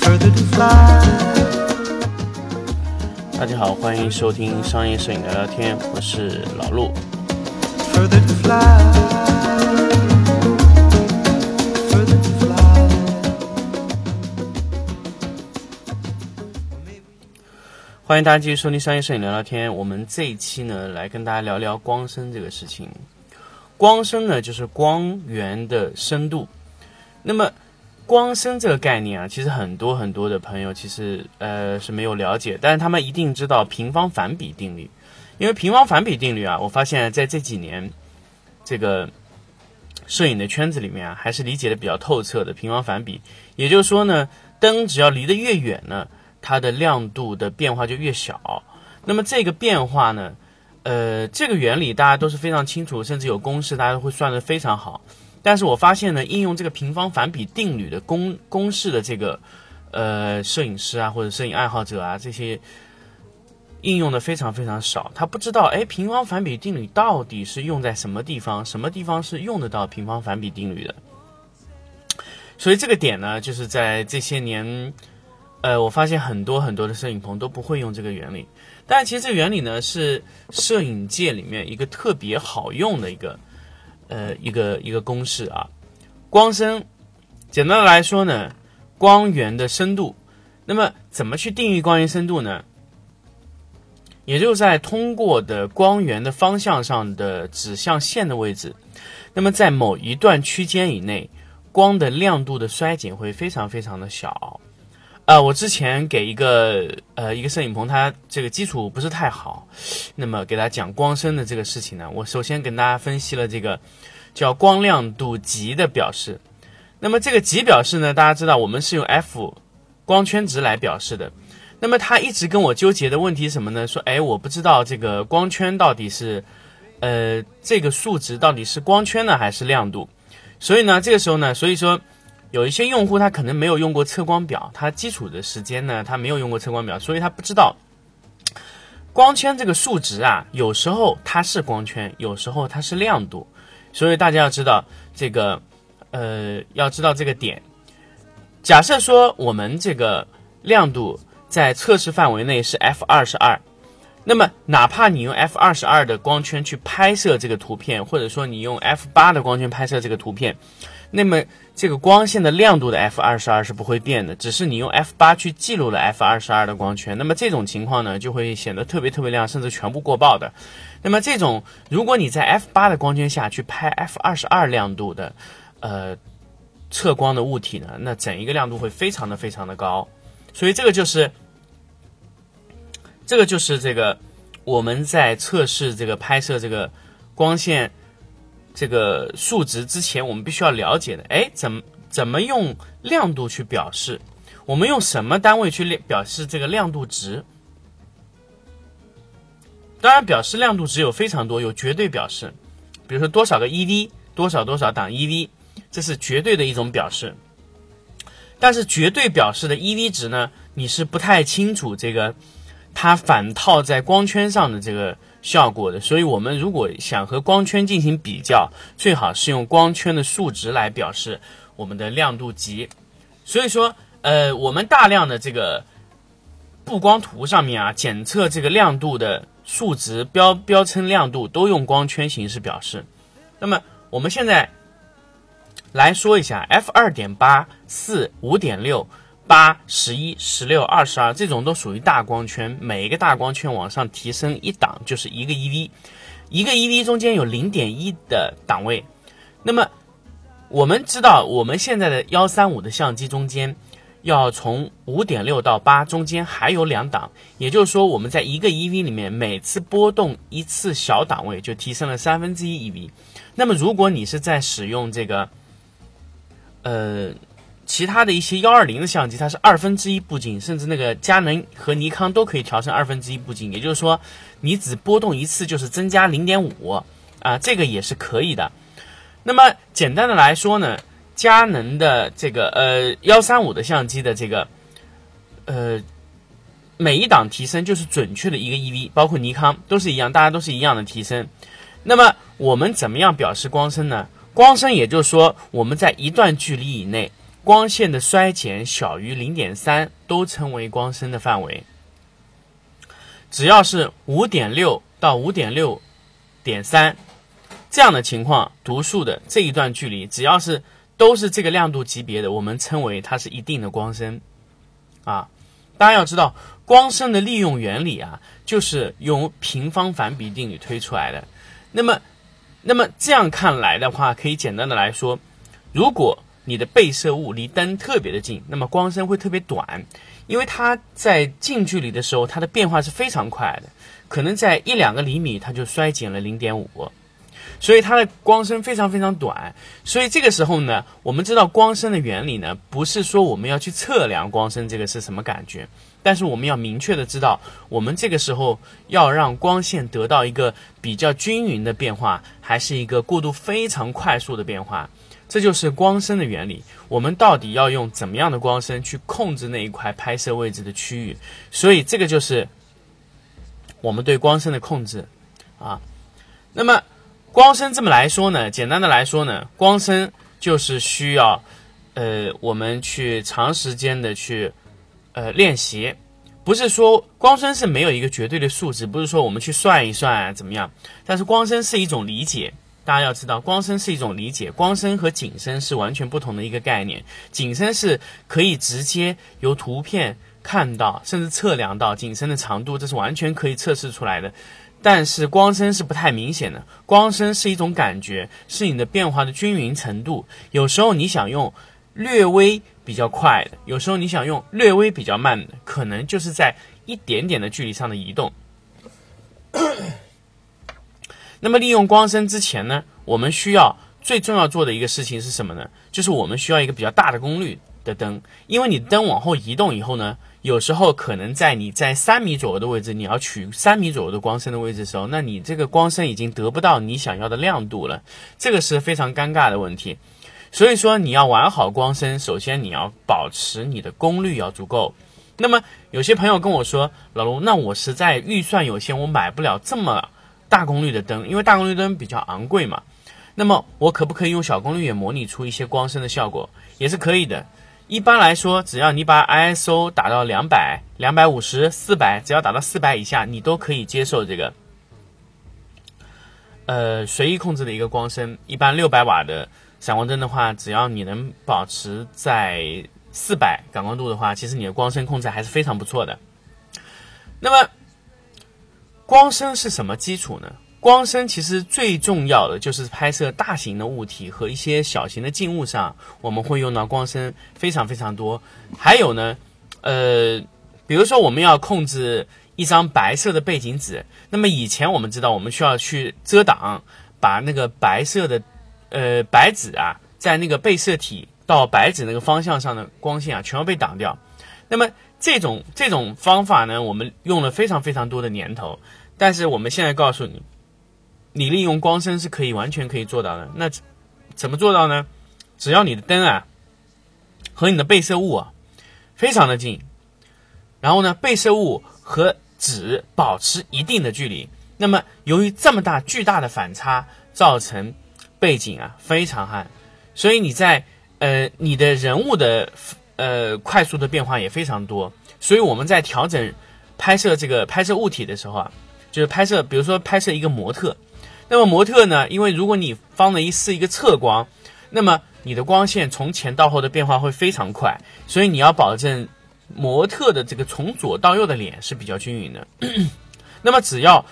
further to fly. 大家好欢迎收听商业摄影聊聊天我是老陆。欢迎大家继续收听商业摄影聊聊天我们这一期呢来跟大家聊聊光深这个事情。光深呢，就是光源的深度。那么，光深这个概念啊，其实很多很多的朋友其实呃是没有了解，但是他们一定知道平方反比定律。因为平方反比定律啊，我发现在这几年这个摄影的圈子里面啊，还是理解的比较透彻的。平方反比，也就是说呢，灯只要离得越远呢。它的亮度的变化就越小，那么这个变化呢，呃，这个原理大家都是非常清楚，甚至有公式，大家都会算得非常好。但是我发现呢，应用这个平方反比定律的公公式的这个呃摄影师啊，或者摄影爱好者啊，这些应用的非常非常少。他不知道，哎，平方反比定律到底是用在什么地方，什么地方是用得到平方反比定律的。所以这个点呢，就是在这些年。呃，我发现很多很多的摄影棚都不会用这个原理，但其实这个原理呢是摄影界里面一个特别好用的一个呃一个一个公式啊。光深，简单的来说呢，光源的深度。那么怎么去定义光源深度呢？也就在通过的光源的方向上的指向线的位置，那么在某一段区间以内，光的亮度的衰减会非常非常的小。啊，我之前给一个呃一个摄影棚，它这个基础不是太好，那么给大家讲光深的这个事情呢，我首先跟大家分析了这个叫光亮度级的表示。那么这个级表示呢，大家知道我们是用 f 光圈值来表示的。那么他一直跟我纠结的问题什么呢？说哎，我不知道这个光圈到底是呃这个数值到底是光圈呢还是亮度？所以呢，这个时候呢，所以说。有一些用户他可能没有用过测光表，他基础的时间呢，他没有用过测光表，所以他不知道光圈这个数值啊，有时候它是光圈，有时候它是亮度，所以大家要知道这个，呃，要知道这个点。假设说我们这个亮度在测试范围内是 f 二十二，那么哪怕你用 f 二十二的光圈去拍摄这个图片，或者说你用 f 八的光圈拍摄这个图片。那么这个光线的亮度的 f 二十二是不会变的，只是你用 f 八去记录了 f 二十二的光圈。那么这种情况呢，就会显得特别特别亮，甚至全部过曝的。那么这种，如果你在 f 八的光圈下去拍 f 二十二亮度的，呃，测光的物体呢，那整一个亮度会非常的非常的高。所以这个就是，这个就是这个我们在测试这个拍摄这个光线。这个数值之前我们必须要了解的，哎，怎么怎么用亮度去表示？我们用什么单位去表示这个亮度值？当然，表示亮度值有非常多，有绝对表示，比如说多少个 EV，多少多少档 EV，这是绝对的一种表示。但是绝对表示的 EV 值呢，你是不太清楚这个它反套在光圈上的这个。效果的，所以我们如果想和光圈进行比较，最好是用光圈的数值来表示我们的亮度级。所以说，呃，我们大量的这个布光图上面啊，检测这个亮度的数值标标称亮度，都用光圈形式表示。那么我们现在来说一下 f 二点八四五点六。八、十一、十六、二十二，这种都属于大光圈。每一个大光圈往上提升一档，就是一个 EV，一个 EV 中间有零点一的档位。那么我们知道，我们现在的幺三五的相机中间，要从五点六到八中间还有两档，也就是说，我们在一个 EV 里面每次波动一次小档位，就提升了三分之一 EV。那么如果你是在使用这个，呃。其他的一些幺二零的相机，它是二分之一步进，甚至那个佳能和尼康都可以调成二分之一步进，也就是说，你只波动一次就是增加零点五啊，这个也是可以的。那么简单的来说呢，佳能的这个呃幺三五的相机的这个呃每一档提升就是准确的一个 EV，包括尼康都是一样，大家都是一样的提升。那么我们怎么样表示光深呢？光深也就是说我们在一段距离以内。光线的衰减小于零点三，都称为光深的范围。只要是五点六到五点六点三这样的情况读数的这一段距离，只要是都是这个亮度级别的，我们称为它是一定的光深啊。大家要知道，光深的利用原理啊，就是用平方反比定律推出来的。那么，那么这样看来的话，可以简单的来说，如果你的被摄物离灯特别的近，那么光深会特别短，因为它在近距离的时候，它的变化是非常快的，可能在一两个厘米，它就衰减了零点五。所以它的光深非常非常短，所以这个时候呢，我们知道光深的原理呢，不是说我们要去测量光深这个是什么感觉，但是我们要明确的知道，我们这个时候要让光线得到一个比较均匀的变化，还是一个过渡非常快速的变化，这就是光深的原理。我们到底要用怎么样的光深去控制那一块拍摄位置的区域？所以这个就是我们对光深的控制啊。那么。光深这么来说呢，简单的来说呢，光深就是需要，呃，我们去长时间的去，呃，练习，不是说光深是没有一个绝对的数值，不是说我们去算一算怎么样，但是光深是一种理解，大家要知道，光深是一种理解，光深和景深是完全不同的一个概念，景深是可以直接由图片看到，甚至测量到景深的长度，这是完全可以测试出来的。但是光深是不太明显的，光深是一种感觉，是你的变化的均匀程度。有时候你想用略微比较快的，有时候你想用略微比较慢的，可能就是在一点点的距离上的移动。那么利用光深之前呢，我们需要最重要做的一个事情是什么呢？就是我们需要一个比较大的功率的灯，因为你灯往后移动以后呢。有时候可能在你在三米左右的位置，你要取三米左右的光深的位置的时候，那你这个光深已经得不到你想要的亮度了，这个是非常尴尬的问题。所以说你要玩好光深，首先你要保持你的功率要足够。那么有些朋友跟我说，老卢，那我实在预算有限，我买不了这么大功率的灯，因为大功率灯比较昂贵嘛。那么我可不可以用小功率也模拟出一些光深的效果？也是可以的。一般来说，只要你把 ISO 打到两百、两百五十、四百，只要打到四百以下，你都可以接受这个，呃，随意控制的一个光深。一般六百瓦的闪光灯的话，只要你能保持在四百感光度的话，其实你的光深控制还是非常不错的。那么，光深是什么基础呢？光深其实最重要的就是拍摄大型的物体和一些小型的静物上，我们会用到光深非常非常多。还有呢，呃，比如说我们要控制一张白色的背景纸，那么以前我们知道我们需要去遮挡，把那个白色的呃白纸啊，在那个被摄体到白纸那个方向上的光线啊，全部被挡掉。那么这种这种方法呢，我们用了非常非常多的年头，但是我们现在告诉你。你利用光声是可以完全可以做到的。那怎么做到呢？只要你的灯啊和你的被摄物啊非常的近，然后呢被摄物和纸保持一定的距离。那么由于这么大巨大的反差，造成背景啊非常暗，所以你在呃你的人物的呃快速的变化也非常多。所以我们在调整拍摄这个拍摄物体的时候啊，就是拍摄，比如说拍摄一个模特。那么模特呢？因为如果你方的一是一个侧光，那么你的光线从前到后的变化会非常快，所以你要保证模特的这个从左到右的脸是比较均匀的。那么只要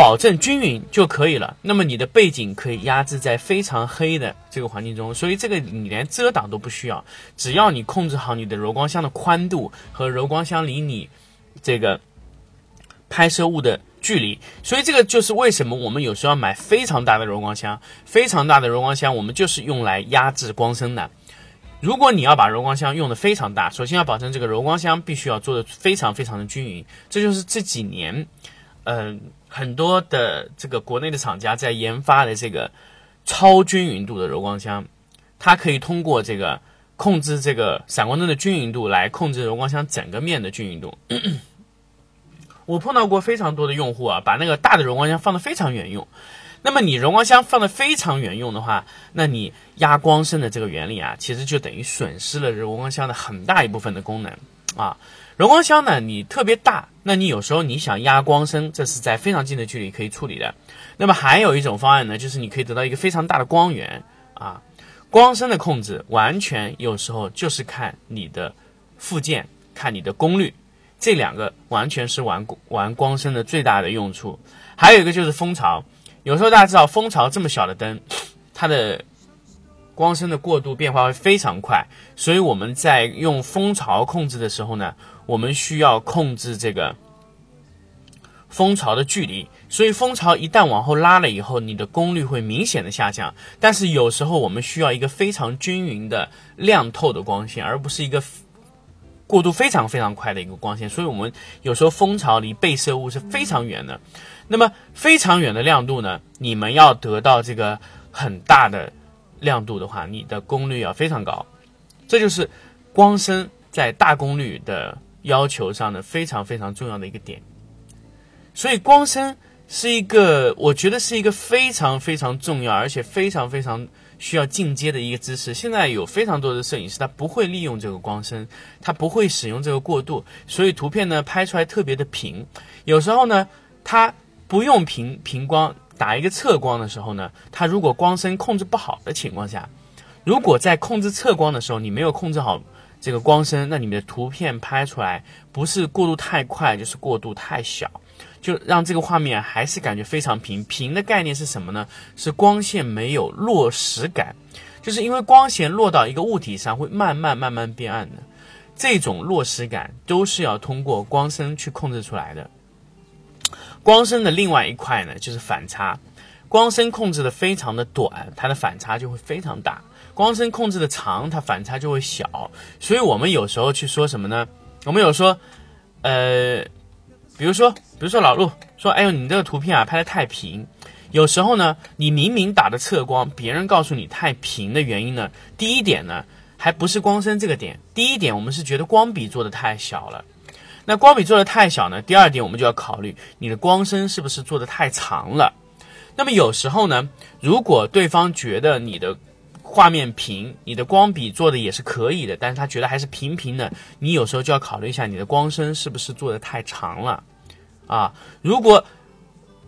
保证均匀就可以了。那么你的背景可以压制在非常黑的这个环境中，所以这个你连遮挡都不需要，只要你控制好你的柔光箱的宽度和柔光箱离你这个拍摄物的。距离，所以这个就是为什么我们有时候要买非常大的柔光箱，非常大的柔光箱，我们就是用来压制光深的。如果你要把柔光箱用的非常大，首先要保证这个柔光箱必须要做的非常非常的均匀。这就是这几年，嗯，很多的这个国内的厂家在研发的这个超均匀度的柔光箱，它可以通过这个控制这个闪光灯的均匀度来控制柔光箱整个面的均匀度。我碰到过非常多的用户啊，把那个大的柔光箱放得非常远用。那么你柔光箱放得非常远用的话，那你压光深的这个原理啊，其实就等于损失了柔光箱的很大一部分的功能啊。柔光箱呢，你特别大，那你有时候你想压光声，这是在非常近的距离可以处理的。那么还有一种方案呢，就是你可以得到一个非常大的光源啊。光声的控制完全有时候就是看你的附件，看你的功率，这两个完全是玩玩光声的最大的用处。还有一个就是蜂巢，有时候大家知道蜂巢这么小的灯，它的光深的过度变化会非常快，所以我们在用蜂巢控制的时候呢。我们需要控制这个蜂巢的距离，所以蜂巢一旦往后拉了以后，你的功率会明显的下降。但是有时候我们需要一个非常均匀的亮透的光线，而不是一个过度非常非常快的一个光线。所以我们有时候蜂巢离被摄物是非常远的。那么非常远的亮度呢？你们要得到这个很大的亮度的话，你的功率要非常高。这就是光深在大功率的。要求上的非常非常重要的一个点，所以光深是一个，我觉得是一个非常非常重要，而且非常非常需要进阶的一个知识。现在有非常多的摄影师，他不会利用这个光深，他不会使用这个过渡，所以图片呢拍出来特别的平。有时候呢，他不用平平光，打一个侧光的时候呢，它如果光深控制不好的情况下，如果在控制侧光的时候你没有控制好。这个光深，那你们的图片拍出来不是过渡太快，就是过渡太小，就让这个画面还是感觉非常平。平的概念是什么呢？是光线没有落实感，就是因为光线落到一个物体上会慢慢慢慢变暗的，这种落实感都是要通过光深去控制出来的。光深的另外一块呢，就是反差，光深控制的非常的短，它的反差就会非常大。光深控制的长，它反差就会小，所以我们有时候去说什么呢？我们有说，呃，比如说，比如说老陆说，哎呦，你这个图片啊拍的太平。有时候呢，你明明打的侧光，别人告诉你太平的原因呢，第一点呢，还不是光深这个点，第一点我们是觉得光比做的太小了。那光比做的太小呢，第二点我们就要考虑你的光深是不是做的太长了。那么有时候呢，如果对方觉得你的画面平，你的光比做的也是可以的，但是他觉得还是平平的，你有时候就要考虑一下你的光深是不是做的太长了，啊，如果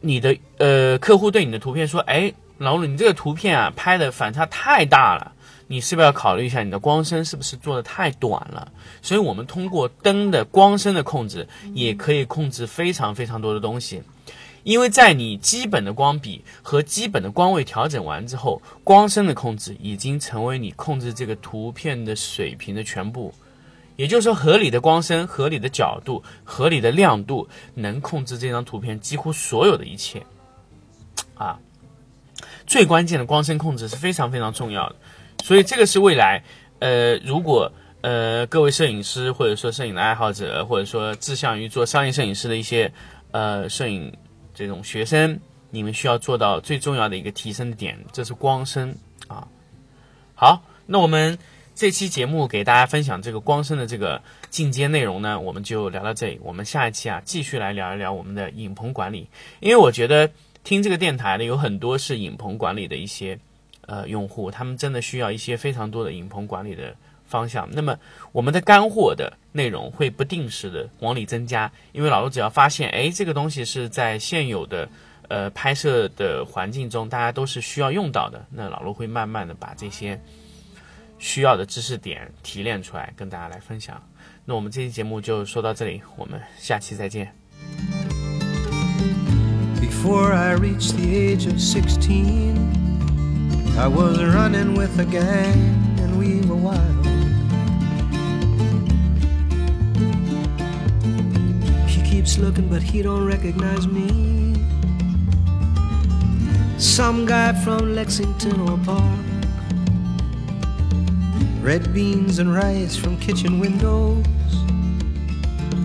你的呃客户对你的图片说，哎，老鲁你这个图片啊拍的反差太大了，你是不是要考虑一下你的光深是不是做的太短了？所以我们通过灯的光深的控制，也可以控制非常非常多的东西。因为在你基本的光比和基本的光位调整完之后，光深的控制已经成为你控制这个图片的水平的全部。也就是说，合理的光深、合理的角度、合理的亮度，能控制这张图片几乎所有的一切。啊，最关键的光深控制是非常非常重要的。所以这个是未来，呃，如果呃各位摄影师或者说摄影的爱好者，或者说志向于做商业摄影师的一些呃摄影。这种学生，你们需要做到最重要的一个提升的点，这是光深啊。好，那我们这期节目给大家分享这个光深的这个进阶内容呢，我们就聊到这里。我们下一期啊，继续来聊一聊我们的影棚管理，因为我觉得听这个电台的有很多是影棚管理的一些呃用户，他们真的需要一些非常多的影棚管理的。方向，那么我们的干货的内容会不定时的往里增加，因为老陆只要发现，哎，这个东西是在现有的呃拍摄的环境中，大家都是需要用到的，那老陆会慢慢的把这些需要的知识点提炼出来，跟大家来分享。那我们这期节目就说到这里，我们下期再见。Before I reach the age of sixteen, I was running with a gang and we were wild. He keeps looking, but he don't recognize me. Some guy from Lexington or Park. Red beans and rice from kitchen windows.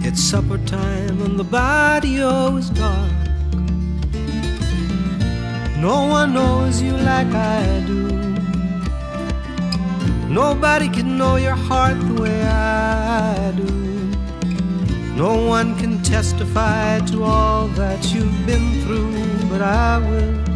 It's supper time and the barrio is dark. No one knows you like I do. Nobody can know your heart the way I do. No one can testify to all that you've been through, but I will.